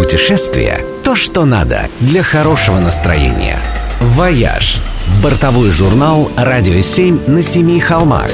Путешествие – то, что надо для хорошего настроения. «Вояж» – бортовой журнал «Радио 7» на семи холмах.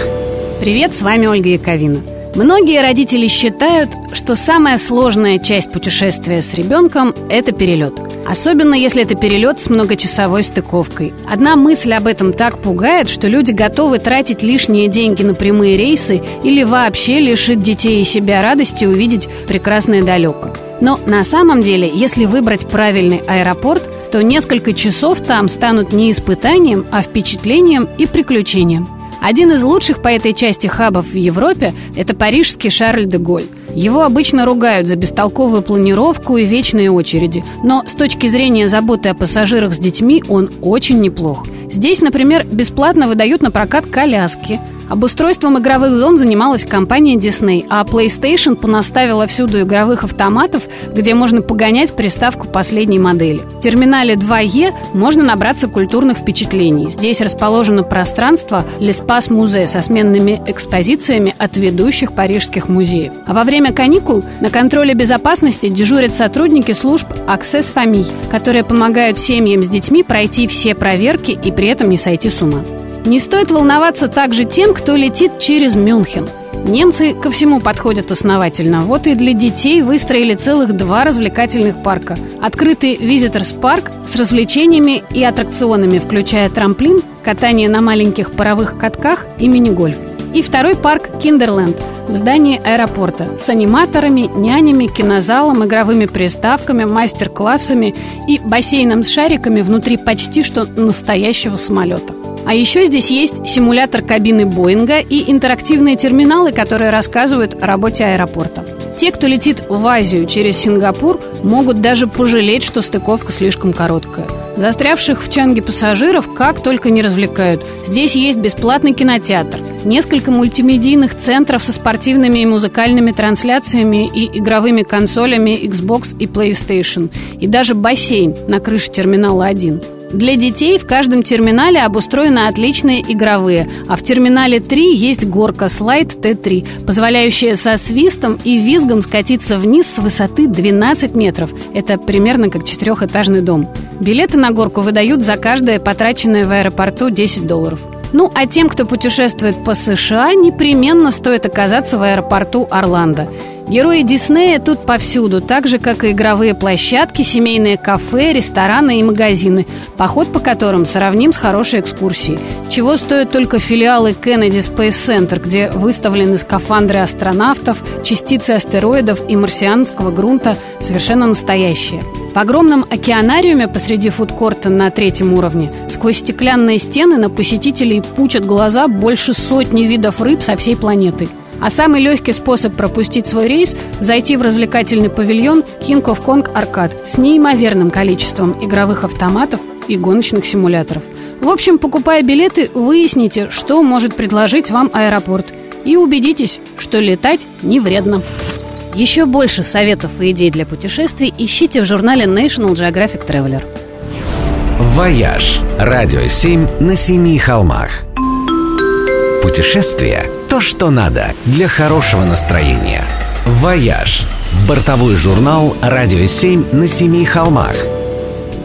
Привет, с вами Ольга Яковина. Многие родители считают, что самая сложная часть путешествия с ребенком – это перелет. Особенно если это перелет с многочасовой стыковкой. Одна мысль об этом так пугает, что люди готовы тратить лишние деньги на прямые рейсы или вообще лишить детей и себя радости увидеть прекрасное далеко. Но на самом деле, если выбрать правильный аэропорт, то несколько часов там станут не испытанием, а впечатлением и приключением. Один из лучших по этой части хабов в Европе – это парижский Шарль де Голь. Его обычно ругают за бестолковую планировку и вечные очереди, но с точки зрения заботы о пассажирах с детьми он очень неплох. Здесь, например, бесплатно выдают на прокат коляски – Обустройством игровых зон занималась компания Disney, а PlayStation понаставила всюду игровых автоматов, где можно погонять приставку последней модели. В терминале 2E можно набраться культурных впечатлений. Здесь расположено пространство L'Espace Музей со сменными экспозициями от ведущих парижских музеев. А во время каникул на контроле безопасности дежурят сотрудники служб Access Famille, которые помогают семьям с детьми пройти все проверки и при этом не сойти с ума. Не стоит волноваться также тем, кто летит через Мюнхен. Немцы ко всему подходят основательно. Вот и для детей выстроили целых два развлекательных парка. Открытый Visitors парк с развлечениями и аттракционами, включая трамплин, катание на маленьких паровых катках и мини-гольф. И второй парк Киндерленд в здании аэропорта с аниматорами, нянями, кинозалом, игровыми приставками, мастер-классами и бассейном с шариками внутри почти что настоящего самолета. А еще здесь есть симулятор кабины Боинга и интерактивные терминалы, которые рассказывают о работе аэропорта. Те, кто летит в Азию через Сингапур, могут даже пожалеть, что стыковка слишком короткая. Застрявших в Чанге пассажиров как только не развлекают. Здесь есть бесплатный кинотеатр, несколько мультимедийных центров со спортивными и музыкальными трансляциями и игровыми консолями Xbox и PlayStation, и даже бассейн на крыше терминала 1. Для детей в каждом терминале обустроены отличные игровые, а в терминале 3 есть горка слайд Т3, позволяющая со свистом и визгом скатиться вниз с высоты 12 метров. Это примерно как четырехэтажный дом. Билеты на горку выдают за каждое потраченное в аэропорту 10 долларов. Ну, а тем, кто путешествует по США, непременно стоит оказаться в аэропорту Орландо. Герои Диснея тут повсюду, так же, как и игровые площадки, семейные кафе, рестораны и магазины, поход по которым сравним с хорошей экскурсией. Чего стоят только филиалы Kennedy Space Center, где выставлены скафандры астронавтов, частицы астероидов и марсианского грунта совершенно настоящие. В огромном океанариуме посреди фудкорта на третьем уровне сквозь стеклянные стены на посетителей пучат глаза больше сотни видов рыб со всей планеты – а самый легкий способ пропустить свой рейс – зайти в развлекательный павильон King of Kong Arcade с неимоверным количеством игровых автоматов и гоночных симуляторов. В общем, покупая билеты, выясните, что может предложить вам аэропорт. И убедитесь, что летать не вредно. Еще больше советов и идей для путешествий ищите в журнале National Geographic Traveler. «Вояж» – радио 7 на семи холмах. Путешествие – то, что надо для хорошего настроения. «Вояж» – бортовой журнал «Радио 7» на семи холмах.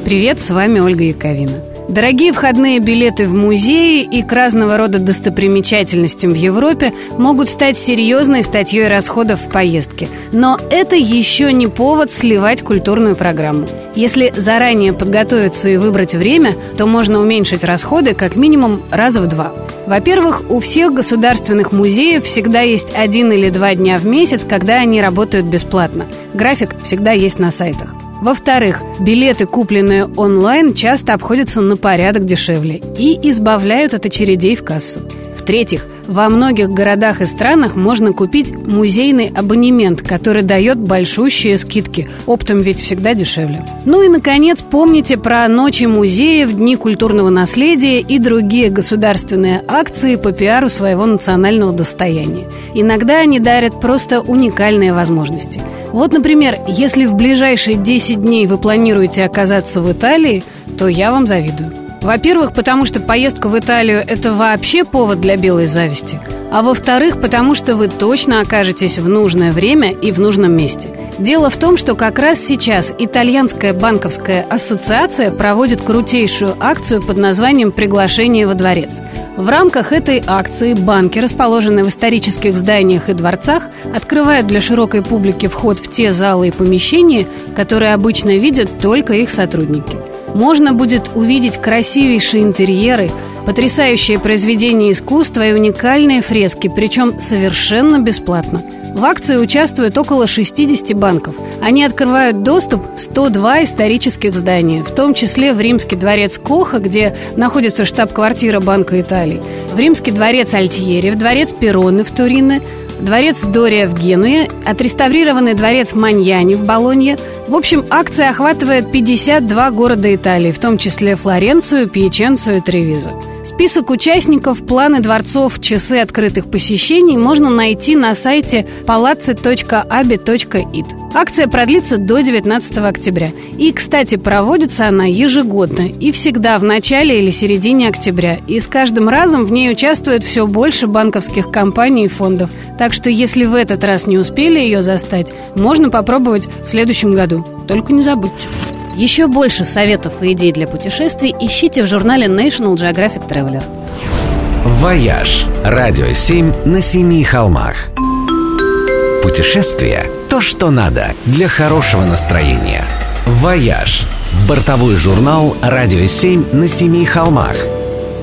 Привет, с вами Ольга Яковина. Дорогие входные билеты в музеи и к разного рода достопримечательностям в Европе могут стать серьезной статьей расходов в поездке. Но это еще не повод сливать культурную программу. Если заранее подготовиться и выбрать время, то можно уменьшить расходы как минимум раза в два. Во-первых, у всех государственных музеев всегда есть один или два дня в месяц, когда они работают бесплатно. График всегда есть на сайтах. Во-вторых, билеты, купленные онлайн, часто обходятся на порядок дешевле и избавляют от очередей в кассу. В-третьих, во многих городах и странах можно купить музейный абонемент, который дает большущие скидки. Оптом ведь всегда дешевле. Ну и, наконец, помните про ночи музеев, дни культурного наследия и другие государственные акции по пиару своего национального достояния. Иногда они дарят просто уникальные возможности – вот, например, если в ближайшие 10 дней вы планируете оказаться в Италии, то я вам завидую. Во-первых, потому что поездка в Италию – это вообще повод для белой зависти. А во-вторых, потому что вы точно окажетесь в нужное время и в нужном месте. Дело в том, что как раз сейчас Итальянская банковская ассоциация проводит крутейшую акцию под названием «Приглашение во дворец». В рамках этой акции банки, расположенные в исторических зданиях и дворцах, открывают для широкой публики вход в те залы и помещения, которые обычно видят только их сотрудники – можно будет увидеть красивейшие интерьеры, потрясающие произведения искусства и уникальные фрески, причем совершенно бесплатно. В акции участвуют около 60 банков. Они открывают доступ в 102 исторических здания, в том числе в Римский дворец Коха, где находится штаб-квартира Банка Италии, в Римский дворец Альтьери, в дворец Перроны в Турине, дворец Дория в Генуе, отреставрированный дворец Маньяни в Болонье. В общем, акция охватывает 52 города Италии, в том числе Флоренцию, Пьяченцию и Тревизо. Список участников, планы дворцов, часы открытых посещений можно найти на сайте palazzi.abi.it. Акция продлится до 19 октября. И, кстати, проводится она ежегодно и всегда в начале или середине октября. И с каждым разом в ней участвует все больше банковских компаний и фондов. Так что, если в этот раз не успели ее застать, можно попробовать в следующем году. Только не забудьте. Еще больше советов и идей для путешествий ищите в журнале National Geographic Traveler. «Вояж» – радио 7 на семи холмах. Путешествие – то, что надо для хорошего настроения. «Вояж» – бортовой журнал «Радио 7 на семи холмах».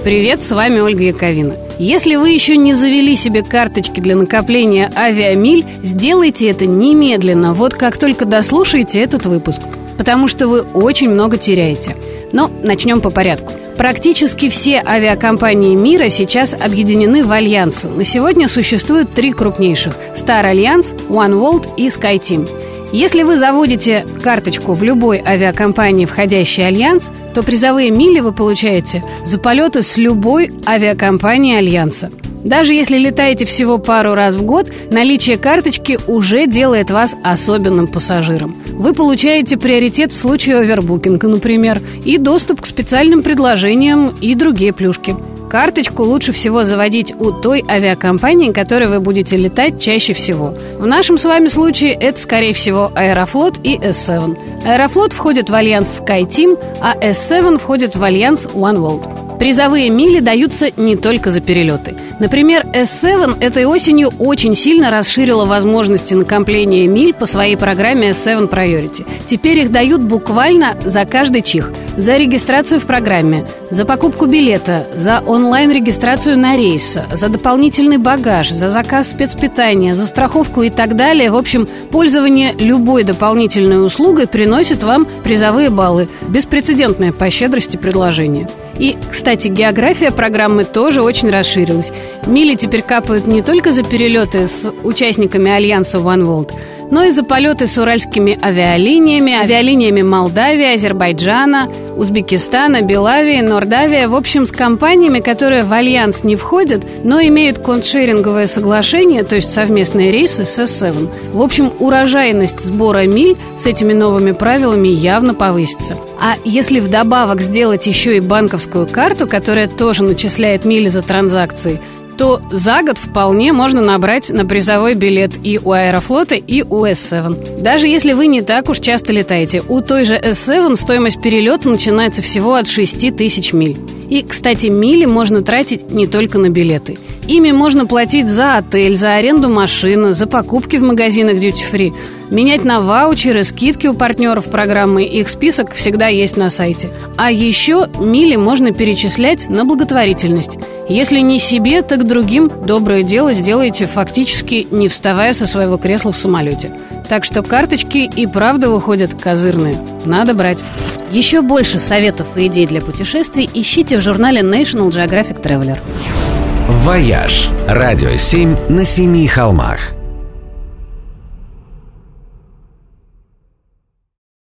Привет, с вами Ольга Яковина. Если вы еще не завели себе карточки для накопления авиамиль, сделайте это немедленно, вот как только дослушаете этот выпуск – потому что вы очень много теряете. Но начнем по порядку. Практически все авиакомпании мира сейчас объединены в альянсы. На сегодня существует три крупнейших – Star Alliance, OneWorld и SkyTeam. Если вы заводите карточку в любой авиакомпании, входящей в Альянс, то призовые мили вы получаете за полеты с любой авиакомпанией Альянса – даже если летаете всего пару раз в год, наличие карточки уже делает вас особенным пассажиром. Вы получаете приоритет в случае овербукинга, например, и доступ к специальным предложениям и другие плюшки. Карточку лучше всего заводить у той авиакомпании, которой вы будете летать чаще всего. В нашем с вами случае это, скорее всего, Аэрофлот и S7. Аэрофлот входит в альянс SkyTeam, а S7 входит в альянс OneWorld. Призовые мили даются не только за перелеты. Например, S7 этой осенью очень сильно расширила возможности накопления миль по своей программе S7 Priority. Теперь их дают буквально за каждый чих. За регистрацию в программе, за покупку билета, за онлайн-регистрацию на рейс, за дополнительный багаж, за заказ спецпитания, за страховку и так далее. В общем, пользование любой дополнительной услугой приносит вам призовые баллы. Беспрецедентное по щедрости предложение. И, кстати, география программы тоже очень расширилась. Мили теперь капают не только за перелеты с участниками Альянса One World, но и за полеты с уральскими авиалиниями, авиалиниями Молдавии, Азербайджана, Узбекистана, Белавии, Нордавия, в общем, с компаниями, которые в альянс не входят, но имеют контшеринговое соглашение, то есть совместные рейсы с S7. В общем, урожайность сбора миль с этими новыми правилами явно повысится. А если вдобавок сделать еще и банковскую карту, которая тоже начисляет мили за транзакции, то за год вполне можно набрать на призовой билет и у Аэрофлота, и у S7. Даже если вы не так уж часто летаете, у той же S7 стоимость перелета начинается всего от 6 тысяч миль. И, кстати, мили можно тратить не только на билеты. Ими можно платить за отель, за аренду машины, за покупки в магазинах Duty Free – Менять на ваучеры, скидки у партнеров программы, их список всегда есть на сайте. А еще мили можно перечислять на благотворительность. Если не себе, так другим доброе дело сделаете фактически не вставая со своего кресла в самолете. Так что карточки и правда выходят козырные. Надо брать. Еще больше советов и идей для путешествий ищите в журнале National Geographic Traveler. «Вояж» – радио 7 на семи холмах –